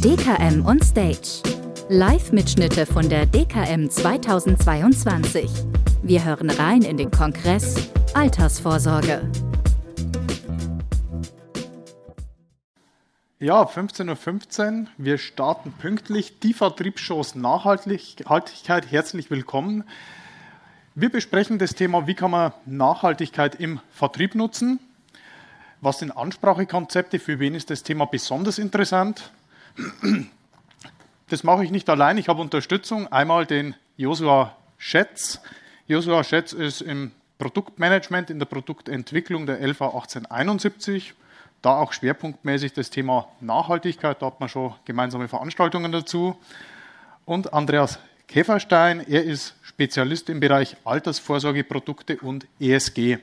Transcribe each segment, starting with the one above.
DKM on Stage. Live-Mitschnitte von der DKM 2022. Wir hören rein in den Kongress Altersvorsorge. Ja, 15.15 Uhr. Wir starten pünktlich. Die Vertriebsshows Nachhaltigkeit. Herzlich willkommen. Wir besprechen das Thema, wie kann man Nachhaltigkeit im Vertrieb nutzen. Was sind Ansprachekonzepte? Für wen ist das Thema besonders interessant? Das mache ich nicht allein. Ich habe Unterstützung. Einmal den Josua Schätz. Josua Schätz ist im Produktmanagement, in der Produktentwicklung der LV 1871. Da auch schwerpunktmäßig das Thema Nachhaltigkeit. Da hat man schon gemeinsame Veranstaltungen dazu. Und Andreas Käferstein, er ist Spezialist im Bereich Altersvorsorgeprodukte und ESG.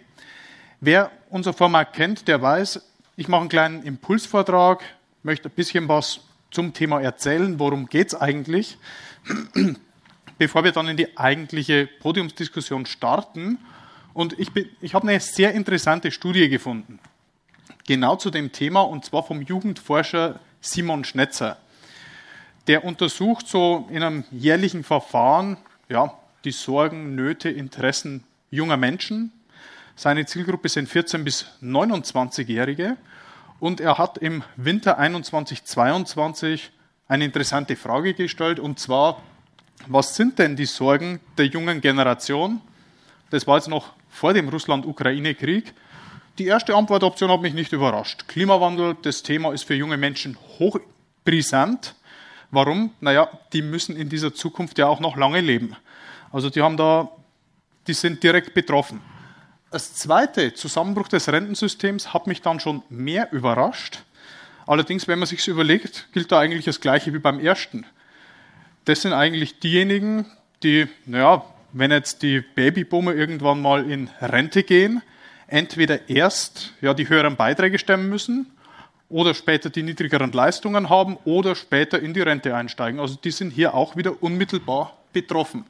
Wer unser Format kennt, der weiß, ich mache einen kleinen Impulsvortrag, möchte ein bisschen was zum Thema erzählen, worum geht es eigentlich, bevor wir dann in die eigentliche Podiumsdiskussion starten. Und ich, ich habe eine sehr interessante Studie gefunden, genau zu dem Thema, und zwar vom Jugendforscher Simon Schnetzer. Der untersucht so in einem jährlichen Verfahren ja, die Sorgen, Nöte, Interessen junger Menschen. Seine Zielgruppe sind 14 bis 29-Jährige und er hat im Winter 21-22 eine interessante Frage gestellt, und zwar, was sind denn die Sorgen der jungen Generation? Das war jetzt noch vor dem Russland-Ukraine-Krieg. Die erste Antwortoption hat mich nicht überrascht. Klimawandel, das Thema ist für junge Menschen hochbrisant. Warum? Naja, die müssen in dieser Zukunft ja auch noch lange leben. Also die haben da, die sind direkt betroffen. Das zweite, Zusammenbruch des Rentensystems, hat mich dann schon mehr überrascht. Allerdings, wenn man sich überlegt, gilt da eigentlich das Gleiche wie beim ersten. Das sind eigentlich diejenigen, die, naja, wenn jetzt die Babyboomer irgendwann mal in Rente gehen, entweder erst ja, die höheren Beiträge stemmen müssen oder später die niedrigeren Leistungen haben oder später in die Rente einsteigen. Also die sind hier auch wieder unmittelbar betroffen.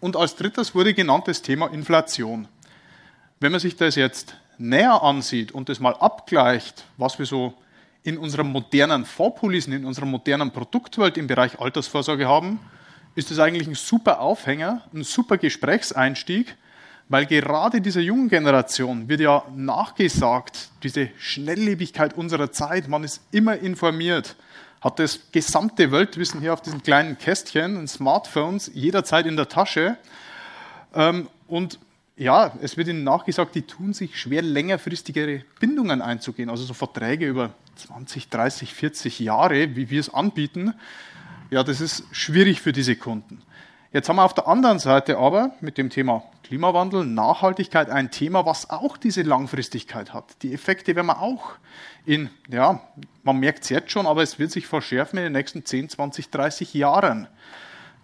Und als drittes wurde genannt das Thema Inflation. Wenn man sich das jetzt näher ansieht und das mal abgleicht, was wir so in unserer modernen Fondspolicen, in unserer modernen Produktwelt im Bereich Altersvorsorge haben, ist das eigentlich ein super Aufhänger, ein super Gesprächseinstieg, weil gerade dieser jungen Generation wird ja nachgesagt, diese Schnelllebigkeit unserer Zeit, man ist immer informiert, hat das gesamte Weltwissen hier auf diesen kleinen Kästchen, Smartphones, jederzeit in der Tasche. Ähm, und ja, es wird ihnen nachgesagt, die tun sich schwer, längerfristigere Bindungen einzugehen, also so Verträge über 20, 30, 40 Jahre, wie wir es anbieten. Ja, das ist schwierig für diese Kunden. Jetzt haben wir auf der anderen Seite aber mit dem Thema Klimawandel, Nachhaltigkeit ein Thema, was auch diese Langfristigkeit hat. Die Effekte werden wir auch in, ja, man merkt es jetzt schon, aber es wird sich verschärfen in den nächsten 10, 20, 30 Jahren.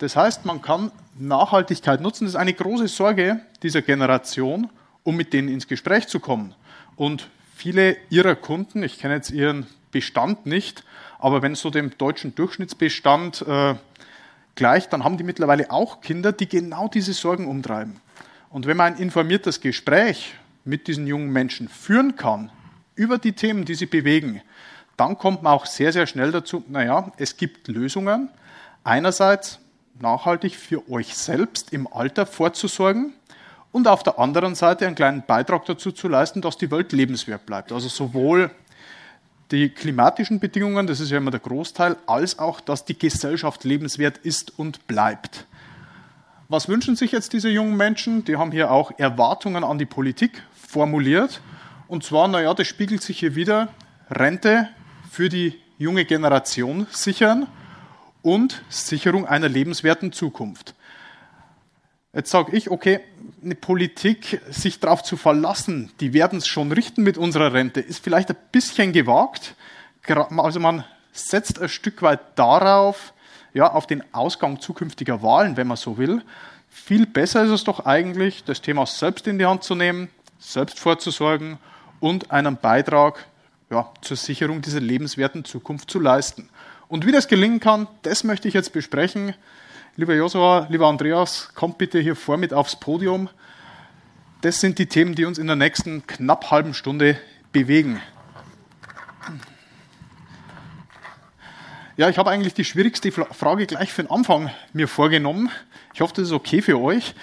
Das heißt, man kann Nachhaltigkeit nutzen. Das ist eine große Sorge dieser Generation, um mit denen ins Gespräch zu kommen. Und viele ihrer Kunden, ich kenne jetzt ihren Bestand nicht, aber wenn es so dem deutschen Durchschnittsbestand äh, gleicht, dann haben die mittlerweile auch Kinder, die genau diese Sorgen umtreiben. Und wenn man ein informiertes Gespräch mit diesen jungen Menschen führen kann über die Themen, die sie bewegen, dann kommt man auch sehr, sehr schnell dazu, naja, es gibt Lösungen. Einerseits nachhaltig für euch selbst im Alter vorzusorgen und auf der anderen Seite einen kleinen Beitrag dazu zu leisten, dass die Welt lebenswert bleibt. Also sowohl die klimatischen Bedingungen, das ist ja immer der Großteil, als auch, dass die Gesellschaft lebenswert ist und bleibt. Was wünschen sich jetzt diese jungen Menschen? Die haben hier auch Erwartungen an die Politik formuliert. Und zwar, naja, das spiegelt sich hier wieder, Rente für die junge Generation sichern und Sicherung einer lebenswerten Zukunft. Jetzt sage ich, okay, eine Politik, sich darauf zu verlassen, die werden es schon richten mit unserer Rente, ist vielleicht ein bisschen gewagt. Also man setzt ein Stück weit darauf, ja, auf den Ausgang zukünftiger Wahlen, wenn man so will. Viel besser ist es doch eigentlich, das Thema selbst in die Hand zu nehmen, selbst vorzusorgen und einen Beitrag ja, zur Sicherung dieser lebenswerten Zukunft zu leisten. Und wie das gelingen kann, das möchte ich jetzt besprechen. Lieber Josua, lieber Andreas, kommt bitte hier vor mit aufs Podium. Das sind die Themen, die uns in der nächsten knapp halben Stunde bewegen. Ja, ich habe eigentlich die schwierigste Frage gleich für den Anfang mir vorgenommen. Ich hoffe, das ist okay für euch.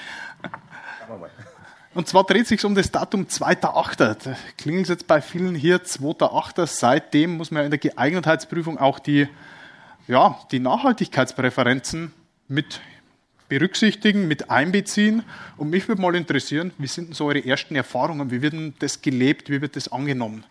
Und zwar dreht sich um das Datum 2.8. Da klingelt es jetzt bei vielen hier 2.8. Seitdem muss man ja in der Geeignetheitsprüfung auch die ja, die Nachhaltigkeitspräferenzen mit berücksichtigen, mit einbeziehen. Und mich würde mal interessieren, wie sind denn so eure ersten Erfahrungen? Wie wird denn das gelebt? Wie wird das angenommen?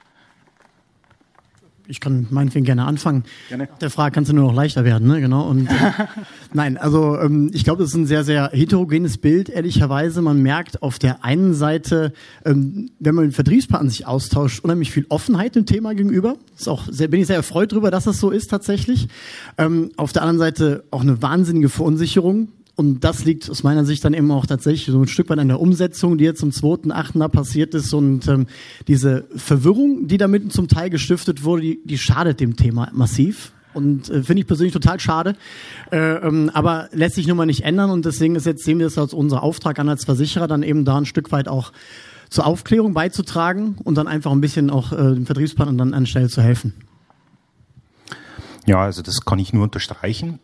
Ich kann meinetwegen gerne anfangen. Gerne. Der Frage kannst du nur noch leichter werden, ne? Genau. Und äh, nein, also ähm, ich glaube, das ist ein sehr, sehr heterogenes Bild, ehrlicherweise. Man merkt auf der einen Seite, ähm, wenn man mit Vertriebspartnern sich austauscht, unheimlich viel Offenheit dem Thema gegenüber. Ist auch sehr, bin ich sehr erfreut darüber, dass das so ist tatsächlich. Ähm, auf der anderen Seite auch eine wahnsinnige Verunsicherung und das liegt aus meiner Sicht dann eben auch tatsächlich so ein Stück weit an der Umsetzung, die jetzt zum 2.8. da passiert ist. Und ähm, diese Verwirrung, die damit zum Teil gestiftet wurde, die, die schadet dem Thema massiv. Und äh, finde ich persönlich total schade. Äh, ähm, aber lässt sich nun mal nicht ändern. Und deswegen ist jetzt, sehen wir es als unser Auftrag an als Versicherer, dann eben da ein Stück weit auch zur Aufklärung beizutragen und dann einfach ein bisschen auch äh, dem Vertriebspartner dann anstelle zu helfen. Ja, also das kann ich nur unterstreichen.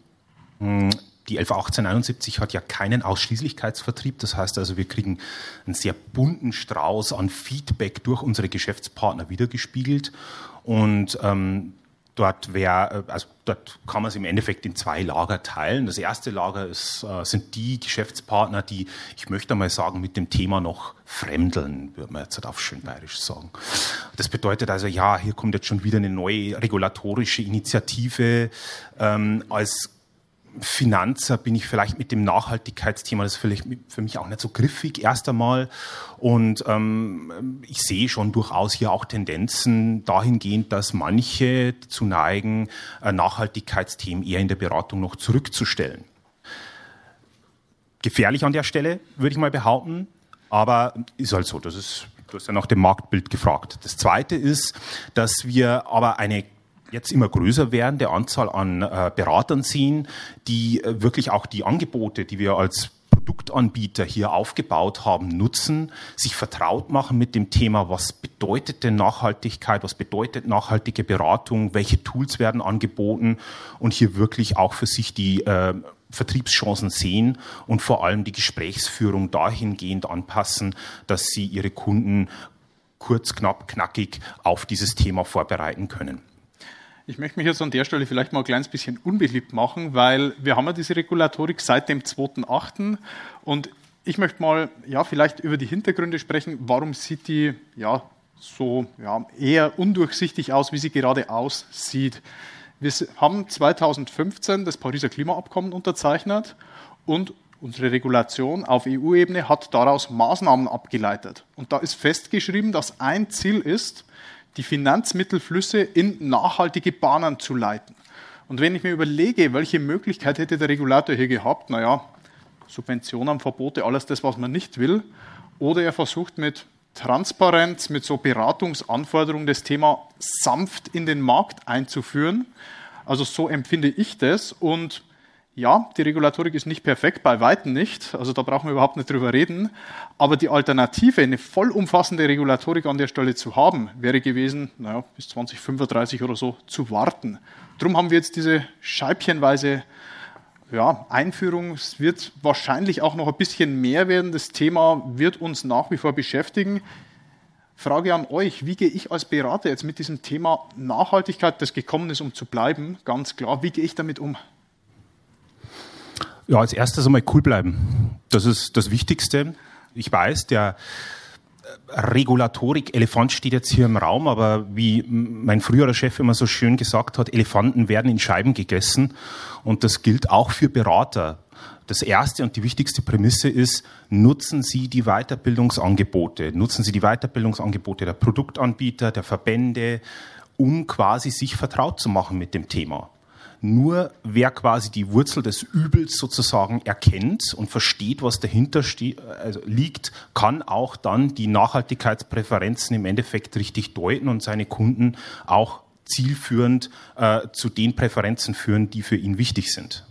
Die 111871 hat ja keinen Ausschließlichkeitsvertrieb. Das heißt also, wir kriegen einen sehr bunten Strauß an Feedback durch unsere Geschäftspartner wiedergespiegelt. Und ähm, dort wäre, also dort kann man es im Endeffekt in zwei Lager teilen. Das erste Lager ist, äh, sind die Geschäftspartner, die, ich möchte mal sagen, mit dem Thema noch fremdeln, würde man jetzt halt auf schön bayerisch sagen. Das bedeutet also, ja, hier kommt jetzt schon wieder eine neue regulatorische Initiative ähm, als Finanzer bin ich vielleicht mit dem Nachhaltigkeitsthema, das ist vielleicht für mich auch nicht so griffig erst einmal. Und ähm, ich sehe schon durchaus hier auch Tendenzen dahingehend, dass manche zu neigen, äh, Nachhaltigkeitsthemen eher in der Beratung noch zurückzustellen. Gefährlich an der Stelle, würde ich mal behaupten, aber ist halt so. Das ist, du hast ja nach dem Marktbild gefragt. Das Zweite ist, dass wir aber eine jetzt immer größer werden, der Anzahl an äh, Beratern sehen, die äh, wirklich auch die Angebote, die wir als Produktanbieter hier aufgebaut haben, nutzen, sich vertraut machen mit dem Thema, was bedeutet denn Nachhaltigkeit, was bedeutet nachhaltige Beratung, welche Tools werden angeboten und hier wirklich auch für sich die äh, Vertriebschancen sehen und vor allem die Gesprächsführung dahingehend anpassen, dass sie ihre Kunden kurz, knapp, knackig auf dieses Thema vorbereiten können. Ich möchte mich jetzt an der Stelle vielleicht mal ein kleines bisschen unbeliebt machen, weil wir haben ja diese Regulatorik seit dem 2.8. und ich möchte mal ja, vielleicht über die Hintergründe sprechen. Warum sieht die ja, so ja, eher undurchsichtig aus, wie sie gerade aussieht? Wir haben 2015 das Pariser Klimaabkommen unterzeichnet und unsere Regulation auf EU-Ebene hat daraus Maßnahmen abgeleitet. Und da ist festgeschrieben, dass ein Ziel ist, die Finanzmittelflüsse in nachhaltige Bahnen zu leiten. Und wenn ich mir überlege, welche Möglichkeit hätte der Regulator hier gehabt, naja, Subventionen, Verbote, alles das, was man nicht will, oder er versucht mit Transparenz, mit so Beratungsanforderungen das Thema sanft in den Markt einzuführen. Also so empfinde ich das und ja, die Regulatorik ist nicht perfekt, bei weitem nicht. Also da brauchen wir überhaupt nicht drüber reden. Aber die Alternative, eine vollumfassende Regulatorik an der Stelle zu haben, wäre gewesen, naja, bis 2035 oder so zu warten. Darum haben wir jetzt diese scheibchenweise ja, Einführung. Es wird wahrscheinlich auch noch ein bisschen mehr werden. Das Thema wird uns nach wie vor beschäftigen. Frage an euch, wie gehe ich als Berater jetzt mit diesem Thema Nachhaltigkeit, das gekommen ist, um zu bleiben, ganz klar, wie gehe ich damit um? Ja, als erstes einmal cool bleiben. Das ist das Wichtigste. Ich weiß, der äh, Regulatorik-Elefant steht jetzt hier im Raum, aber wie mein früherer Chef immer so schön gesagt hat, Elefanten werden in Scheiben gegessen. Und das gilt auch für Berater. Das erste und die wichtigste Prämisse ist, nutzen Sie die Weiterbildungsangebote, nutzen Sie die Weiterbildungsangebote der Produktanbieter, der Verbände, um quasi sich vertraut zu machen mit dem Thema. Nur wer quasi die Wurzel des Übels sozusagen erkennt und versteht, was dahinter also liegt, kann auch dann die Nachhaltigkeitspräferenzen im Endeffekt richtig deuten und seine Kunden auch zielführend äh, zu den Präferenzen führen, die für ihn wichtig sind.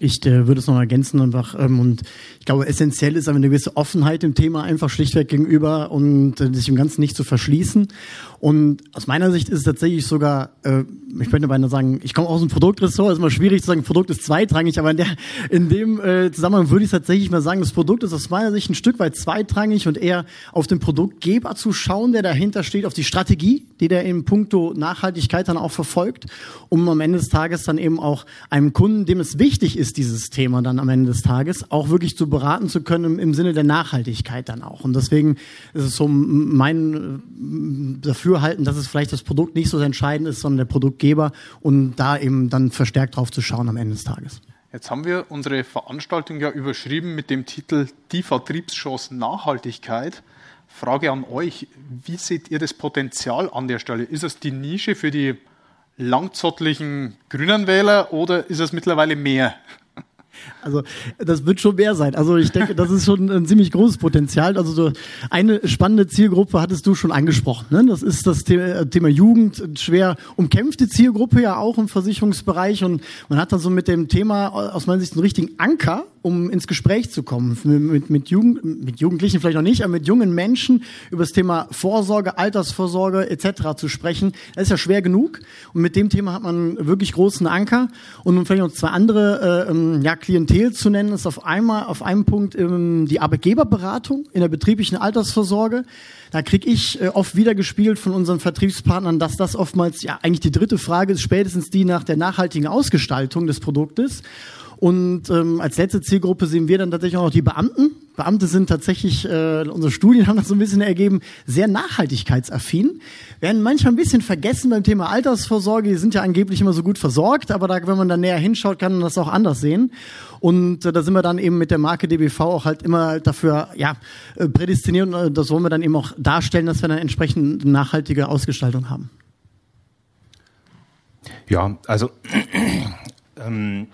Ich äh, würde es noch ergänzen einfach ähm, und ich glaube, essentiell ist eine gewisse Offenheit im Thema einfach schlichtweg gegenüber und äh, sich im Ganzen nicht zu verschließen. Und aus meiner Sicht ist es tatsächlich sogar, äh, ich könnte beinahe sagen, ich komme aus dem Produktressort, ist immer schwierig zu sagen, Produkt ist zweitrangig, aber in, der, in dem äh, Zusammenhang würde ich tatsächlich mal sagen, das Produkt ist aus meiner Sicht ein Stück weit zweitrangig und eher auf den Produktgeber zu schauen, der dahinter steht, auf die Strategie, die der in puncto Nachhaltigkeit dann auch verfolgt, um am Ende des Tages dann eben auch einem Kunden, dem es wichtig ist, dieses Thema dann am Ende des Tages, auch wirklich zu beraten zu können im, Sinne der Nachhaltigkeit dann auch. Und deswegen ist es so mein dafür Dafürhalten, dass es vielleicht das Produkt nicht so entscheidend ist, sondern der Produktgeber und da eben dann verstärkt drauf zu schauen am Ende des Tages. Jetzt haben wir unsere Veranstaltung ja überschrieben mit dem Titel Die Vertriebschance Nachhaltigkeit. Frage an euch, wie seht ihr das Potenzial an der Stelle? Ist es die Nische für die langzottlichen grünen Wähler oder ist es mittlerweile mehr? Also das wird schon mehr sein. Also ich denke, das ist schon ein ziemlich großes Potenzial. Also so eine spannende Zielgruppe hattest du schon angesprochen. Ne? Das ist das Thema Jugend, schwer umkämpfte Zielgruppe ja auch im Versicherungsbereich. Und man hat dann so mit dem Thema aus meiner Sicht einen richtigen Anker, um ins Gespräch zu kommen. Mit, mit, Jugend, mit Jugendlichen vielleicht noch nicht, aber mit jungen Menschen über das Thema Vorsorge, Altersvorsorge etc. zu sprechen. Das ist ja schwer genug. Und mit dem Thema hat man wirklich großen Anker. Und nun vielleicht noch zwei andere äh, ähm, ja, Klientel zu nennen, ist auf einmal auf einem Punkt ähm, die Arbeitgeberberatung in der betrieblichen Altersvorsorge. Da kriege ich äh, oft wieder gespielt von unseren Vertriebspartnern, dass das oftmals ja eigentlich die dritte Frage ist, spätestens die nach der nachhaltigen Ausgestaltung des Produktes. Und ähm, als letzte Zielgruppe sehen wir dann tatsächlich auch noch die Beamten. Beamte sind tatsächlich, äh, unsere Studien haben das so ein bisschen ergeben, sehr nachhaltigkeitsaffin. Werden manchmal ein bisschen vergessen beim Thema Altersvorsorge. Die sind ja angeblich immer so gut versorgt, aber da, wenn man da näher hinschaut, kann man das auch anders sehen. Und äh, da sind wir dann eben mit der Marke DBV auch halt immer dafür ja, äh, prädestiniert und äh, das wollen wir dann eben auch darstellen, dass wir eine entsprechend nachhaltige Ausgestaltung haben. Ja, also ähm,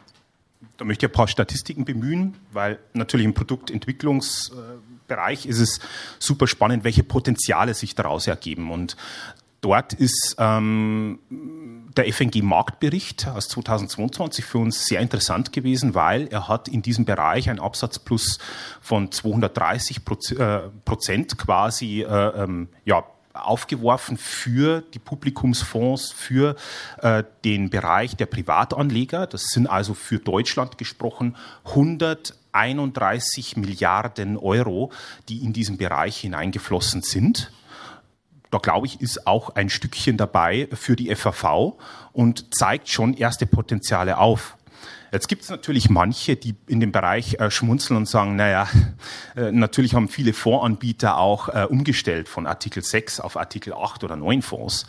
da möchte ich ein paar Statistiken bemühen, weil natürlich im Produktentwicklungsbereich ist es super spannend, welche Potenziale sich daraus ergeben. Und dort ist ähm, der FNG-Marktbericht aus 2022 für uns sehr interessant gewesen, weil er hat in diesem Bereich einen Absatzplus von 230 äh, Prozent quasi äh, ähm, ja, aufgeworfen für die Publikumsfonds, für äh, den Bereich der Privatanleger. Das sind also für Deutschland gesprochen 131 Milliarden Euro, die in diesen Bereich hineingeflossen sind. Da glaube ich, ist auch ein Stückchen dabei für die FAV und zeigt schon erste Potenziale auf. Jetzt gibt es natürlich manche, die in dem Bereich äh, schmunzeln und sagen, naja, äh, natürlich haben viele Fondsanbieter auch äh, umgestellt von Artikel 6 auf Artikel 8 oder 9 Fonds.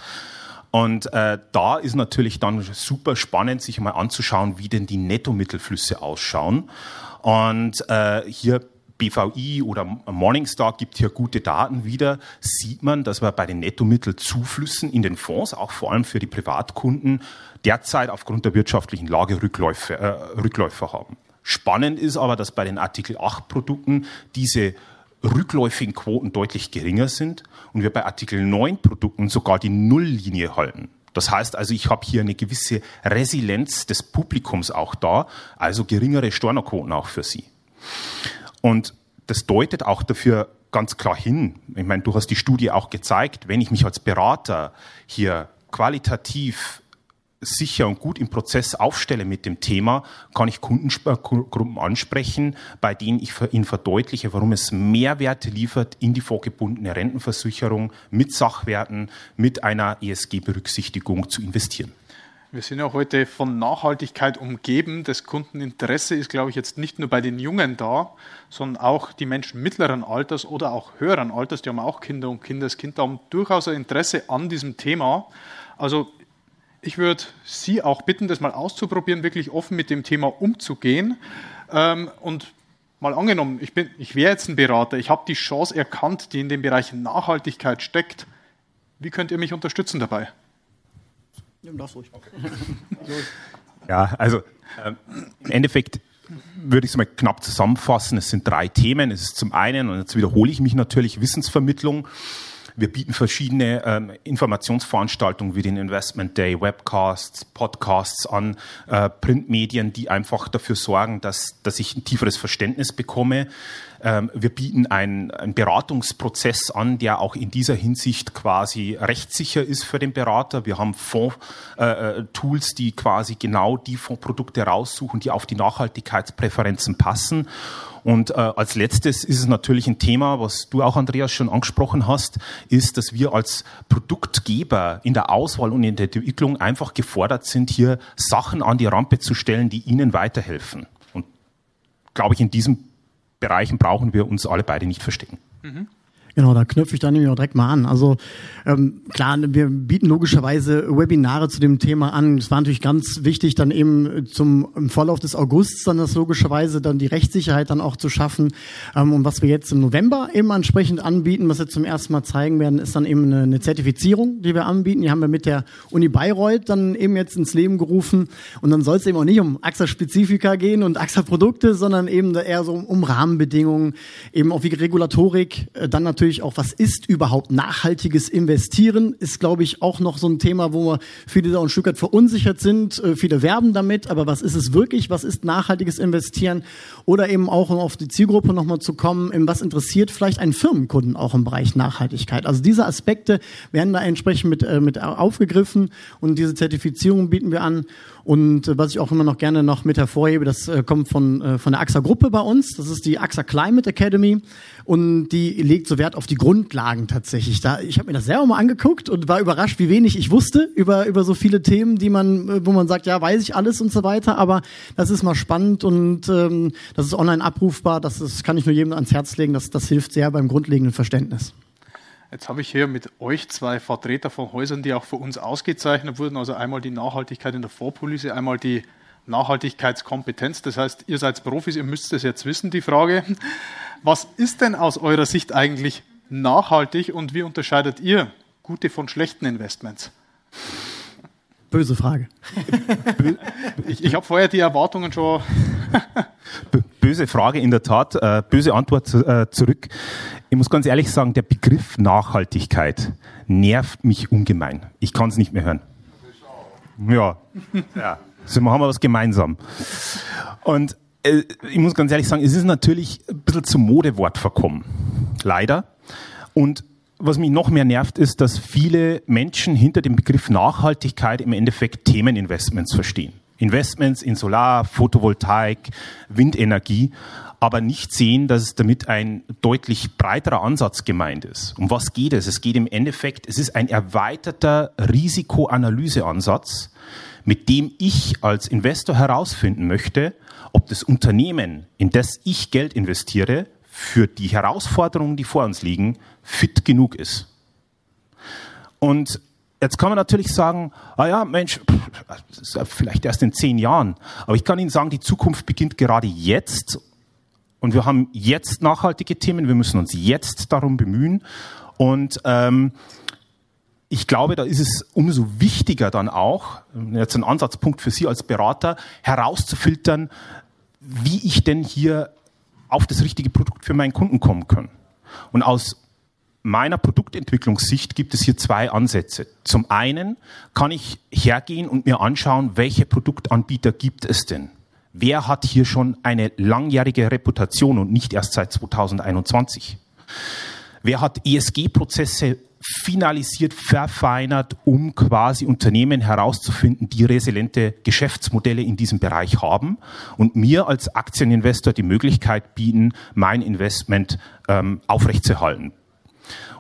Und äh, da ist natürlich dann super spannend, sich mal anzuschauen, wie denn die Nettomittelflüsse ausschauen. Und äh, hier BVI oder Morningstar gibt hier gute Daten wieder, sieht man, dass wir bei den Nettomittelzuflüssen in den Fonds, auch vor allem für die Privatkunden, derzeit aufgrund der wirtschaftlichen Lage Rückläufe, äh, Rückläufe haben. Spannend ist aber, dass bei den Artikel 8 Produkten diese rückläufigen Quoten deutlich geringer sind und wir bei Artikel 9 Produkten sogar die Nulllinie halten. Das heißt also, ich habe hier eine gewisse Resilienz des Publikums auch da, also geringere Stornoquoten auch für Sie. Und das deutet auch dafür ganz klar hin. Ich meine, du hast die Studie auch gezeigt, wenn ich mich als Berater hier qualitativ sicher und gut im Prozess aufstelle mit dem Thema, kann ich Kundengruppen ansprechen, bei denen ich ihnen verdeutliche, warum es Mehrwerte liefert in die vorgebundene Rentenversicherung mit Sachwerten, mit einer ESG-Berücksichtigung zu investieren. Wir sind ja heute von Nachhaltigkeit umgeben. Das Kundeninteresse ist, glaube ich, jetzt nicht nur bei den Jungen da, sondern auch die Menschen mittleren Alters oder auch höheren Alters, die haben auch Kinder und Kindeskinder, haben durchaus ein Interesse an diesem Thema. Also ich würde Sie auch bitten, das mal auszuprobieren, wirklich offen mit dem Thema umzugehen. Ähm, und mal angenommen, ich, ich wäre jetzt ein Berater, ich habe die Chance erkannt, die in dem Bereich Nachhaltigkeit steckt. Wie könnt ihr mich unterstützen dabei? Ja, darfst ruhig. ja, also ähm, im Endeffekt würde ich es mal knapp zusammenfassen. Es sind drei Themen. Es ist zum einen, und jetzt wiederhole ich mich natürlich, Wissensvermittlung. Wir bieten verschiedene ähm, Informationsveranstaltungen wie den Investment Day, Webcasts, Podcasts an, äh, Printmedien, die einfach dafür sorgen, dass, dass ich ein tieferes Verständnis bekomme. Ähm, wir bieten einen, einen Beratungsprozess an, der auch in dieser Hinsicht quasi rechtssicher ist für den Berater. Wir haben Fondstools, äh, die quasi genau die Fondprodukte raussuchen, die auf die Nachhaltigkeitspräferenzen passen. Und äh, als letztes ist es natürlich ein Thema, was du auch, Andreas, schon angesprochen hast, ist, dass wir als Produktgeber in der Auswahl und in der Entwicklung einfach gefordert sind, hier Sachen an die Rampe zu stellen, die ihnen weiterhelfen. Und glaube ich, in diesen Bereichen brauchen wir uns alle beide nicht verstecken. Mhm. Genau, da knüpfe ich dann nämlich auch direkt mal an. Also ähm, klar, wir bieten logischerweise Webinare zu dem Thema an. Es war natürlich ganz wichtig, dann eben zum im Vorlauf des Augusts dann das logischerweise dann die Rechtssicherheit dann auch zu schaffen. Ähm, und was wir jetzt im November eben entsprechend anbieten, was wir zum ersten Mal zeigen werden, ist dann eben eine, eine Zertifizierung, die wir anbieten. Die haben wir mit der Uni Bayreuth dann eben jetzt ins Leben gerufen. Und dann soll es eben auch nicht um AXA-Spezifika gehen und AXA-Produkte, sondern eben eher so um Rahmenbedingungen, eben auch wie Regulatorik, äh, dann natürlich natürlich auch, was ist überhaupt nachhaltiges Investieren, ist, glaube ich, auch noch so ein Thema, wo viele da ein Stück weit verunsichert sind. Äh, viele werben damit, aber was ist es wirklich? Was ist nachhaltiges Investieren? Oder eben auch, um auf die Zielgruppe nochmal zu kommen, was interessiert vielleicht einen Firmenkunden auch im Bereich Nachhaltigkeit? Also diese Aspekte werden da entsprechend mit, äh, mit aufgegriffen und diese Zertifizierung bieten wir an. Und äh, was ich auch immer noch gerne noch mit hervorhebe, das äh, kommt von, äh, von der AXA Gruppe bei uns. Das ist die AXA Climate Academy und die legt so Wert auf die Grundlagen tatsächlich. Da, ich habe mir das selber mal angeguckt und war überrascht, wie wenig ich wusste über, über so viele Themen, die man, äh, wo man sagt, ja, weiß ich alles und so weiter. Aber das ist mal spannend und ähm, das ist online abrufbar. Das ist, kann ich nur jedem ans Herz legen. Das, das hilft sehr beim grundlegenden Verständnis. Jetzt habe ich hier mit euch zwei Vertreter von Häusern, die auch für uns ausgezeichnet wurden. Also einmal die Nachhaltigkeit in der Vorpolice, einmal die Nachhaltigkeitskompetenz. Das heißt, ihr seid Profis, ihr müsst es jetzt wissen, die Frage. Was ist denn aus eurer Sicht eigentlich nachhaltig und wie unterscheidet ihr gute von schlechten Investments? Böse Frage. ich ich habe vorher die Erwartungen schon. böse Frage in der Tat, äh, böse Antwort äh, zurück. Ich muss ganz ehrlich sagen, der Begriff Nachhaltigkeit nervt mich ungemein. Ich kann es nicht mehr hören. Ja, ja. So haben wir was gemeinsam. Und äh, ich muss ganz ehrlich sagen, es ist natürlich ein bisschen zum Modewort verkommen. Leider. Und was mich noch mehr nervt, ist, dass viele Menschen hinter dem Begriff Nachhaltigkeit im Endeffekt Themeninvestments verstehen. Investments in Solar, Photovoltaik, Windenergie, aber nicht sehen, dass es damit ein deutlich breiterer Ansatz gemeint ist. Um was geht es? Es geht im Endeffekt, es ist ein erweiterter Risikoanalyseansatz, mit dem ich als Investor herausfinden möchte, ob das Unternehmen, in das ich Geld investiere, für die Herausforderungen, die vor uns liegen, fit genug ist. Und jetzt kann man natürlich sagen, ah ja, Mensch, ja vielleicht erst in zehn Jahren. Aber ich kann Ihnen sagen, die Zukunft beginnt gerade jetzt. Und wir haben jetzt nachhaltige Themen. Wir müssen uns jetzt darum bemühen. Und ähm, ich glaube, da ist es umso wichtiger dann auch, jetzt ein Ansatzpunkt für Sie als Berater, herauszufiltern, wie ich denn hier auf das richtige Produkt für meinen Kunden kommen kann. Und aus meiner Produktentwicklungssicht gibt es hier zwei Ansätze. Zum einen kann ich hergehen und mir anschauen, welche Produktanbieter gibt es denn? Wer hat hier schon eine langjährige Reputation und nicht erst seit 2021? Wer hat ESG-Prozesse finalisiert, verfeinert, um quasi Unternehmen herauszufinden, die resiliente Geschäftsmodelle in diesem Bereich haben und mir als Aktieninvestor die Möglichkeit bieten, mein Investment ähm, aufrechtzuerhalten.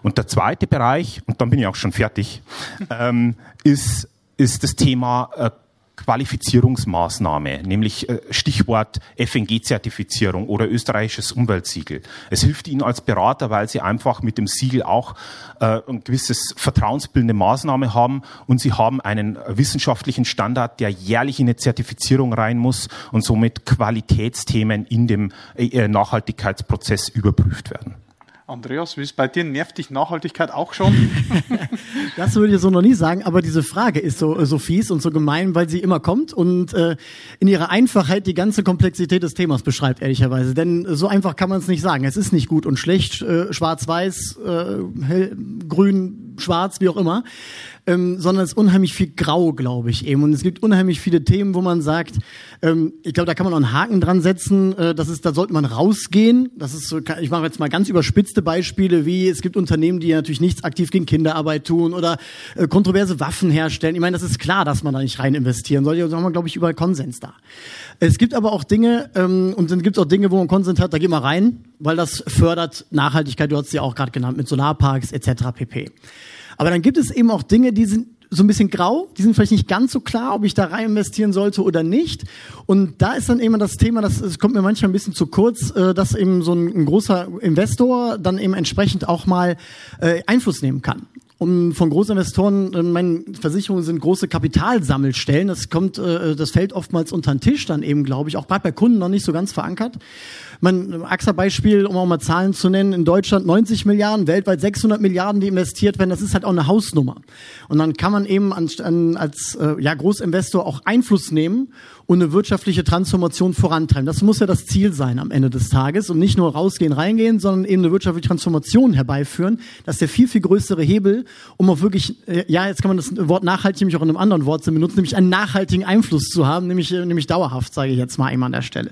Und der zweite Bereich, und dann bin ich auch schon fertig, ähm, ist, ist das Thema äh, Qualifizierungsmaßnahme, nämlich äh, Stichwort FNG-Zertifizierung oder österreichisches Umweltsiegel. Es hilft Ihnen als Berater, weil Sie einfach mit dem Siegel auch äh, ein gewisses vertrauensbildende Maßnahme haben und Sie haben einen wissenschaftlichen Standard, der jährlich in eine Zertifizierung rein muss und somit Qualitätsthemen in dem äh, Nachhaltigkeitsprozess überprüft werden. Andreas, wie ist bei dir? Nervt dich Nachhaltigkeit auch schon? das würde ich so noch nie sagen, aber diese Frage ist so, so fies und so gemein, weil sie immer kommt und äh, in ihrer Einfachheit die ganze Komplexität des Themas beschreibt, ehrlicherweise. Denn so einfach kann man es nicht sagen. Es ist nicht gut und schlecht, äh, schwarz-weiß, äh, hell, grün, schwarz, wie auch immer ähm, sondern es ist unheimlich viel Grau, glaube ich eben. Und es gibt unheimlich viele Themen, wo man sagt, ähm, ich glaube, da kann man auch einen Haken dran setzen. Äh, das ist, da sollte man rausgehen. Das ist so, ich mache jetzt mal ganz überspitzte Beispiele, wie es gibt Unternehmen, die natürlich nichts aktiv gegen Kinderarbeit tun oder äh, kontroverse Waffen herstellen. Ich meine, das ist klar, dass man da nicht rein investieren soll. Da haben wir, glaube ich, überall Konsens da. Es gibt aber auch Dinge, ähm, und dann gibt es auch Dinge, wo man Konsens hat, da geht man rein, weil das fördert Nachhaltigkeit, du hast sie auch gerade genannt, mit Solarparks etc. pp. Aber dann gibt es eben auch Dinge, die sind so ein bisschen grau, die sind vielleicht nicht ganz so klar, ob ich da rein investieren sollte oder nicht. Und da ist dann eben das Thema, das, das kommt mir manchmal ein bisschen zu kurz, äh, dass eben so ein, ein großer Investor dann eben entsprechend auch mal äh, Einfluss nehmen kann. Und von Großinvestoren, äh, meine Versicherungen sind große Kapitalsammelstellen. Das kommt, äh, das fällt oftmals unter den Tisch dann eben, glaube ich, auch gerade bei Kunden noch nicht so ganz verankert. Mein AXA-Beispiel, um auch mal Zahlen zu nennen, in Deutschland 90 Milliarden, weltweit 600 Milliarden, die investiert werden, das ist halt auch eine Hausnummer. Und dann kann man eben an, an, als äh, ja, Großinvestor auch Einfluss nehmen und eine wirtschaftliche Transformation vorantreiben. Das muss ja das Ziel sein am Ende des Tages und nicht nur rausgehen, reingehen, sondern eben eine wirtschaftliche Transformation herbeiführen. Das ist der viel, viel größere Hebel, um auch wirklich, äh, ja, jetzt kann man das Wort nachhaltig nämlich auch in einem anderen Wort benutzen, nämlich einen nachhaltigen Einfluss zu haben, nämlich, äh, nämlich dauerhaft, sage ich jetzt mal eben an der Stelle.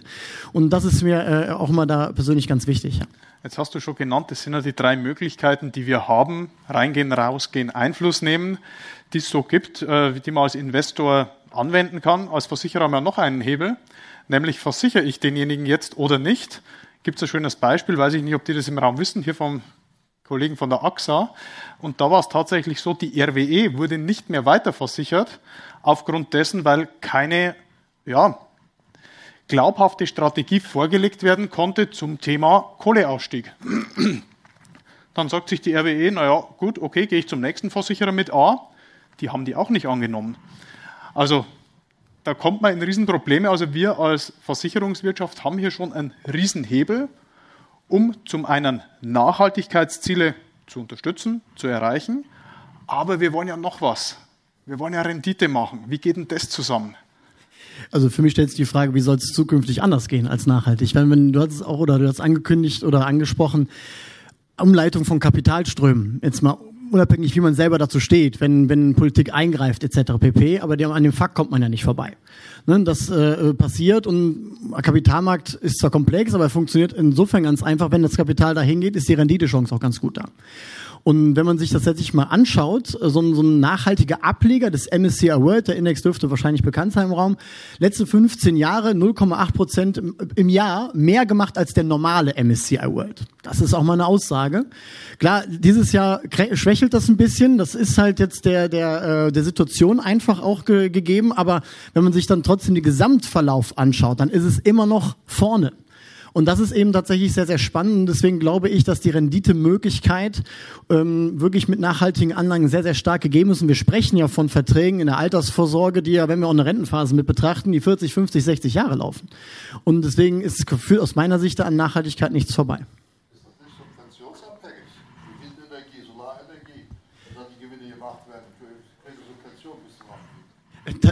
Und das ist mir äh, auch immer da persönlich ganz wichtig. Ja. Jetzt hast du schon genannt, das sind ja die drei Möglichkeiten, die wir haben. Reingehen, rausgehen, Einfluss nehmen, die es so gibt, äh, die man als Investor anwenden kann. Als Versicherer haben wir noch einen Hebel, nämlich versichere ich denjenigen jetzt oder nicht. Gibt es ein schönes Beispiel, weiß ich nicht, ob die das im Raum wissen, hier vom Kollegen von der AXA. Und da war es tatsächlich so, die RWE wurde nicht mehr weiterversichert, aufgrund dessen, weil keine ja, glaubhafte Strategie vorgelegt werden konnte zum Thema Kohleausstieg. Dann sagt sich die RWE, naja, gut, okay, gehe ich zum nächsten Versicherer mit A. Die haben die auch nicht angenommen. Also da kommt man in Riesenprobleme. Also wir als Versicherungswirtschaft haben hier schon einen Riesenhebel, um zum einen Nachhaltigkeitsziele zu unterstützen, zu erreichen. Aber wir wollen ja noch was. Wir wollen ja Rendite machen. Wie geht denn das zusammen? Also für mich stellt sich die Frage, wie soll es zukünftig anders gehen als nachhaltig? Wenn, wenn du hast es auch oder du hast angekündigt oder angesprochen, Umleitung von Kapitalströmen. Jetzt mal unabhängig, wie man selber dazu steht, wenn, wenn Politik eingreift etc. pp. Aber an dem Fakt kommt man ja nicht vorbei. Ne, das äh, passiert und Kapitalmarkt ist zwar komplex, aber er funktioniert insofern ganz einfach. Wenn das Kapital dahin geht, ist die Renditechance auch ganz gut da. Und wenn man sich das letztlich mal anschaut, äh, so ein, so ein nachhaltiger Ableger des MSCI World, der Index dürfte wahrscheinlich bekannt sein im Raum, letzte 15 Jahre 0,8 Prozent im Jahr mehr gemacht als der normale MSCI World. Das ist auch mal eine Aussage. Klar, dieses Jahr schwächelt das ein bisschen. Das ist halt jetzt der, der, äh, der Situation einfach auch ge gegeben. Aber wenn man sich dann trotzdem den Gesamtverlauf anschaut, dann ist es immer noch vorne. Und das ist eben tatsächlich sehr, sehr spannend. Deswegen glaube ich, dass die Renditemöglichkeit ähm, wirklich mit nachhaltigen Anlagen sehr, sehr stark gegeben ist. Und wir sprechen ja von Verträgen in der Altersvorsorge, die ja, wenn wir auch eine Rentenphase mit betrachten, die 40, 50, 60 Jahre laufen. Und deswegen ist es aus meiner Sicht an Nachhaltigkeit nichts vorbei.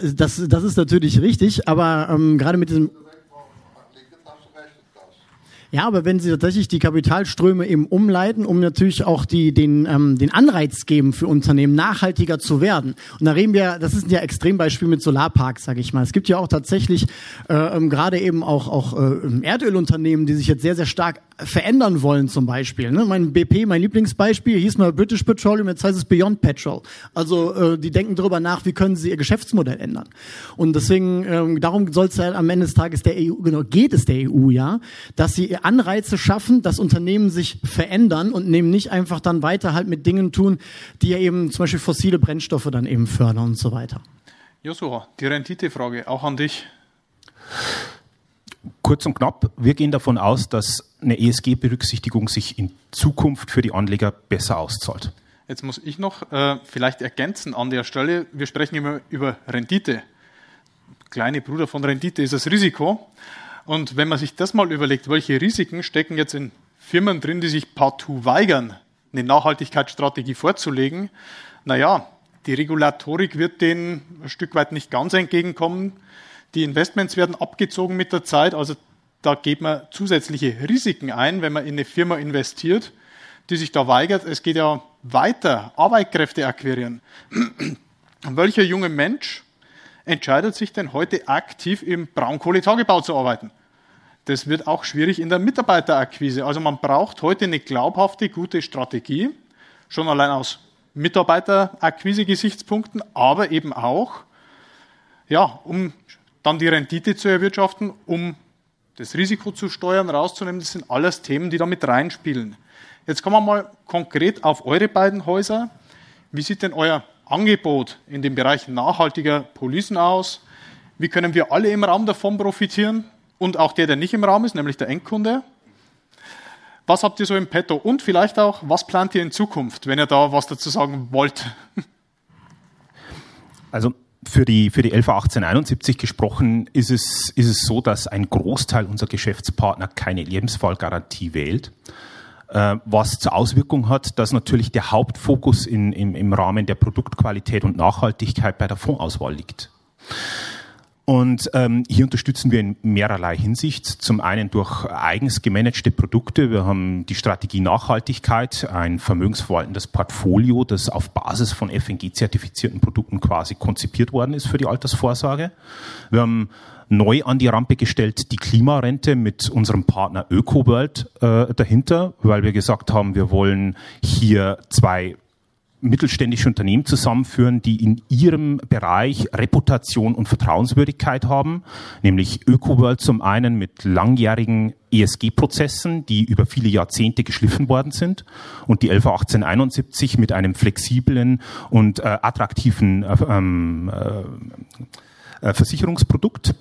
Ist das das, das ist natürlich richtig, aber ähm, gerade mit diesem ja, aber wenn Sie tatsächlich die Kapitalströme eben umleiten, um natürlich auch die, den, ähm, den Anreiz geben für Unternehmen, nachhaltiger zu werden. Und da reden wir, das ist ja Extrembeispiel mit Solarparks, sage ich mal. Es gibt ja auch tatsächlich äh, ähm, gerade eben auch, auch äh, Erdölunternehmen, die sich jetzt sehr, sehr stark verändern wollen zum Beispiel. Ne? Mein BP, mein Lieblingsbeispiel, hieß mal British Petroleum, jetzt heißt es Beyond Petrol. Also äh, die denken darüber nach, wie können sie ihr Geschäftsmodell ändern. Und deswegen, ähm, darum soll es ja am Ende des Tages der EU, genau, geht es der EU ja, dass sie Anreize schaffen, dass Unternehmen sich verändern und nehmen nicht einfach dann weiter halt mit Dingen tun, die ja eben zum Beispiel fossile Brennstoffe dann eben fördern und so weiter. Josua, die Renditefrage auch an dich. Kurz und knapp, wir gehen davon aus, dass eine ESG-Berücksichtigung sich in Zukunft für die Anleger besser auszahlt. Jetzt muss ich noch äh, vielleicht ergänzen an der Stelle, wir sprechen immer über Rendite. Kleine Bruder von Rendite ist das Risiko. Und wenn man sich das mal überlegt, welche Risiken stecken jetzt in Firmen drin, die sich partout weigern, eine Nachhaltigkeitsstrategie vorzulegen. Naja, die Regulatorik wird denen ein Stück weit nicht ganz entgegenkommen. Die Investments werden abgezogen mit der Zeit. Also da geht man zusätzliche Risiken ein, wenn man in eine Firma investiert, die sich da weigert. Es geht ja weiter, Arbeitskräfte akquirieren. Welcher junge Mensch entscheidet sich denn heute aktiv im Braunkohletagebau zu arbeiten? Das wird auch schwierig in der Mitarbeiterakquise. Also man braucht heute eine glaubhafte, gute Strategie, schon allein aus Mitarbeiterakquise-Gesichtspunkten, aber eben auch, ja, um dann die Rendite zu erwirtschaften, um das Risiko zu steuern, rauszunehmen. Das sind alles Themen, die da mit reinspielen. Jetzt kommen wir mal konkret auf eure beiden Häuser. Wie sieht denn euer Angebot in dem Bereich nachhaltiger Policen aus? Wie können wir alle im Raum davon profitieren? Und auch der, der nicht im Raum ist, nämlich der Endkunde. Was habt ihr so im Petto? Und vielleicht auch, was plant ihr in Zukunft, wenn ihr da was dazu sagen wollt? Also für die, für die LV 1871 gesprochen ist es, ist es so, dass ein Großteil unserer Geschäftspartner keine Lebensfallgarantie wählt, äh, was zur Auswirkung hat, dass natürlich der Hauptfokus in, im, im Rahmen der Produktqualität und Nachhaltigkeit bei der Fondsauswahl liegt. Und ähm, hier unterstützen wir in mehrerlei Hinsicht. Zum einen durch eigens gemanagte Produkte. Wir haben die Strategie Nachhaltigkeit, ein vermögensverwaltendes Portfolio, das auf Basis von FNG-zertifizierten Produkten quasi konzipiert worden ist für die Altersvorsorge. Wir haben neu an die Rampe gestellt die Klimarente mit unserem Partner ÖkoWorld äh, dahinter, weil wir gesagt haben, wir wollen hier zwei mittelständische Unternehmen zusammenführen, die in ihrem Bereich Reputation und Vertrauenswürdigkeit haben, nämlich ÖkoWorld zum einen mit langjährigen ESG-Prozessen, die über viele Jahrzehnte geschliffen worden sind und die 111871 mit einem flexiblen und äh, attraktiven äh, ähm, äh, äh Versicherungsprodukt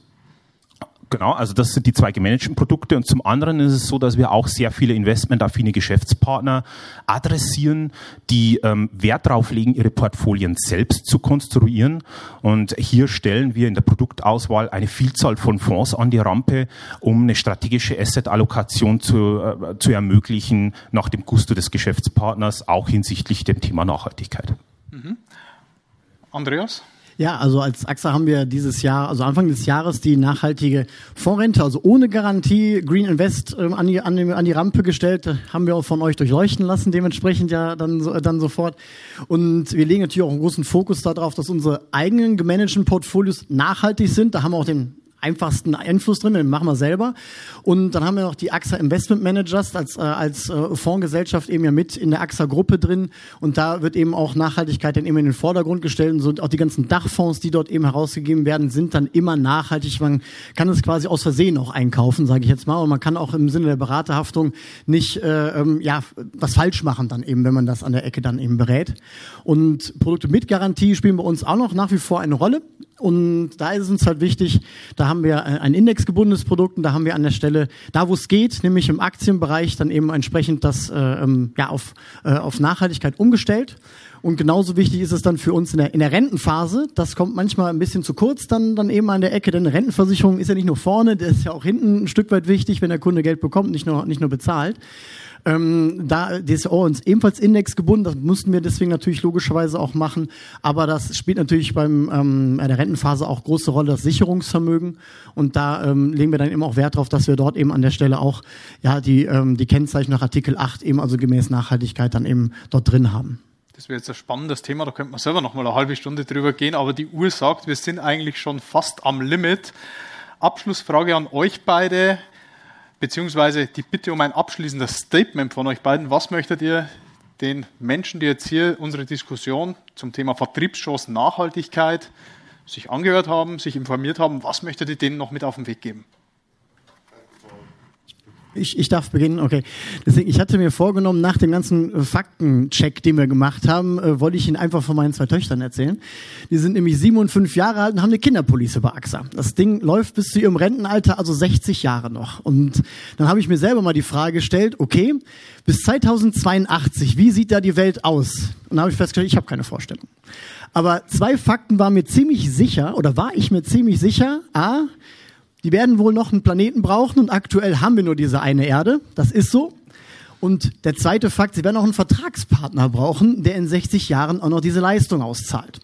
Genau, also das sind die zwei gemanagten Produkte und zum anderen ist es so, dass wir auch sehr viele investmentaffine Geschäftspartner adressieren, die ähm, Wert darauf legen, ihre Portfolien selbst zu konstruieren und hier stellen wir in der Produktauswahl eine Vielzahl von Fonds an die Rampe, um eine strategische Asset-Allokation zu, äh, zu ermöglichen nach dem Gusto des Geschäftspartners, auch hinsichtlich dem Thema Nachhaltigkeit. Mhm. Andreas? Ja, also als AXA haben wir dieses Jahr, also Anfang des Jahres, die nachhaltige Fondsrente, also ohne Garantie Green Invest ähm, an, die, an, die, an die Rampe gestellt. Haben wir auch von euch durchleuchten lassen, dementsprechend ja dann, dann sofort. Und wir legen natürlich auch einen großen Fokus darauf, dass unsere eigenen gemanagten Portfolios nachhaltig sind. Da haben wir auch den einfachsten Einfluss drin, den machen wir selber. Und dann haben wir noch die AXA Investment Managers als, äh, als äh, Fondsgesellschaft eben ja mit in der AXA-Gruppe drin. Und da wird eben auch Nachhaltigkeit dann eben in den Vordergrund gestellt. Und so auch die ganzen Dachfonds, die dort eben herausgegeben werden, sind dann immer nachhaltig. Man kann es quasi aus Versehen auch einkaufen, sage ich jetzt mal. Und man kann auch im Sinne der Beraterhaftung nicht äh, ähm, ja, was falsch machen dann eben, wenn man das an der Ecke dann eben berät. Und Produkte mit Garantie spielen bei uns auch noch nach wie vor eine Rolle. Und da ist es uns halt wichtig, da haben wir ein indexgebundenes Produkt und da haben wir an der Stelle, da wo es geht, nämlich im Aktienbereich, dann eben entsprechend das äh, ähm, ja, auf, äh, auf Nachhaltigkeit umgestellt. Und genauso wichtig ist es dann für uns in der, in der Rentenphase. Das kommt manchmal ein bisschen zu kurz dann, dann eben an der Ecke, denn Rentenversicherung ist ja nicht nur vorne, das ist ja auch hinten ein Stück weit wichtig, wenn der Kunde Geld bekommt, nicht nur, nicht nur bezahlt. Ähm, da DSO uns ebenfalls indexgebunden, das mussten wir deswegen natürlich logischerweise auch machen. Aber das spielt natürlich beim ähm, der Rentenphase auch große Rolle, das Sicherungsvermögen. Und da ähm, legen wir dann eben auch Wert darauf, dass wir dort eben an der Stelle auch ja die, ähm, die Kennzeichen nach Artikel 8 eben also gemäß Nachhaltigkeit dann eben dort drin haben. Das wäre jetzt ein spannendes Thema, da könnte man selber noch mal eine halbe Stunde drüber gehen, aber die Uhr sagt, wir sind eigentlich schon fast am Limit. Abschlussfrage an euch beide beziehungsweise die Bitte um ein abschließendes Statement von euch beiden. Was möchtet ihr den Menschen, die jetzt hier unsere Diskussion zum Thema Vertriebschancen Nachhaltigkeit sich angehört haben, sich informiert haben, was möchtet ihr denen noch mit auf den Weg geben? Ich, ich darf beginnen, okay. Deswegen, ich hatte mir vorgenommen, nach dem ganzen äh, Faktencheck, den wir gemacht haben, äh, wollte ich Ihnen einfach von meinen zwei Töchtern erzählen. Die sind nämlich sieben und fünf Jahre alt und haben eine Kinderpolice bei AXA. Das Ding läuft bis zu ihrem Rentenalter, also 60 Jahre noch. Und dann habe ich mir selber mal die Frage gestellt, okay, bis 2082, wie sieht da die Welt aus? Und dann habe ich festgestellt, ich habe keine Vorstellung. Aber zwei Fakten waren mir ziemlich sicher, oder war ich mir ziemlich sicher, a, die werden wohl noch einen Planeten brauchen und aktuell haben wir nur diese eine Erde. Das ist so. Und der zweite Fakt, Sie werden auch einen Vertragspartner brauchen, der in 60 Jahren auch noch diese Leistung auszahlt.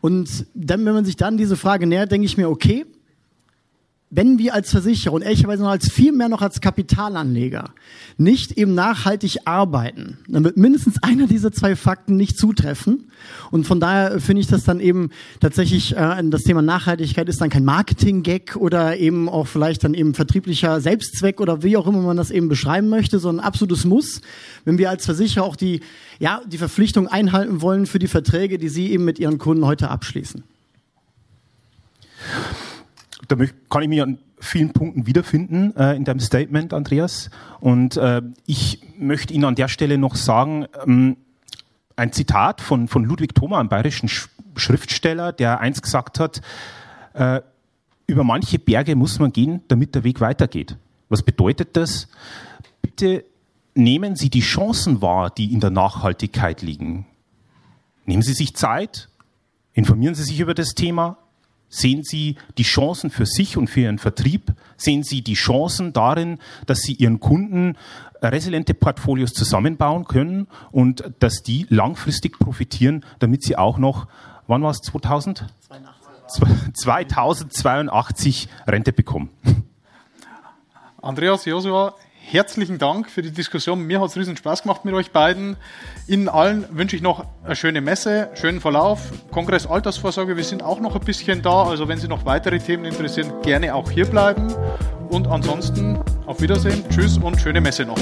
Und dann, wenn man sich dann diese Frage nähert, denke ich mir, okay, wenn wir als Versicherer und ehrlicherweise noch als viel mehr noch als Kapitalanleger nicht eben nachhaltig arbeiten, dann wird mindestens einer dieser zwei Fakten nicht zutreffen. Und von daher finde ich das dann eben tatsächlich, äh, das Thema Nachhaltigkeit ist dann kein Marketing-Gag oder eben auch vielleicht dann eben vertrieblicher Selbstzweck oder wie auch immer man das eben beschreiben möchte, sondern ein absolutes Muss, wenn wir als Versicherer auch die, ja, die Verpflichtung einhalten wollen für die Verträge, die Sie eben mit Ihren Kunden heute abschließen da kann ich mich an vielen Punkten wiederfinden äh, in deinem Statement, Andreas. Und äh, ich möchte Ihnen an der Stelle noch sagen, ähm, ein Zitat von, von Ludwig Thoma, einem bayerischen Sch Schriftsteller, der einst gesagt hat, äh, über manche Berge muss man gehen, damit der Weg weitergeht. Was bedeutet das? Bitte nehmen Sie die Chancen wahr, die in der Nachhaltigkeit liegen. Nehmen Sie sich Zeit, informieren Sie sich über das Thema, Sehen Sie die Chancen für sich und für Ihren Vertrieb? Sehen Sie die Chancen darin, dass Sie Ihren Kunden resiliente Portfolios zusammenbauen können und dass die langfristig profitieren, damit sie auch noch, wann war es, 2000? 2082 Rente bekommen. Andreas Josua, herzlichen Dank für die Diskussion. Mir hat es riesen Spaß gemacht mit euch beiden. Ihnen allen wünsche ich noch eine schöne Messe, schönen Verlauf. Kongress Altersvorsorge, wir sind auch noch ein bisschen da. Also wenn Sie noch weitere Themen interessieren, gerne auch hier bleiben. Und ansonsten auf Wiedersehen, tschüss und schöne Messe noch.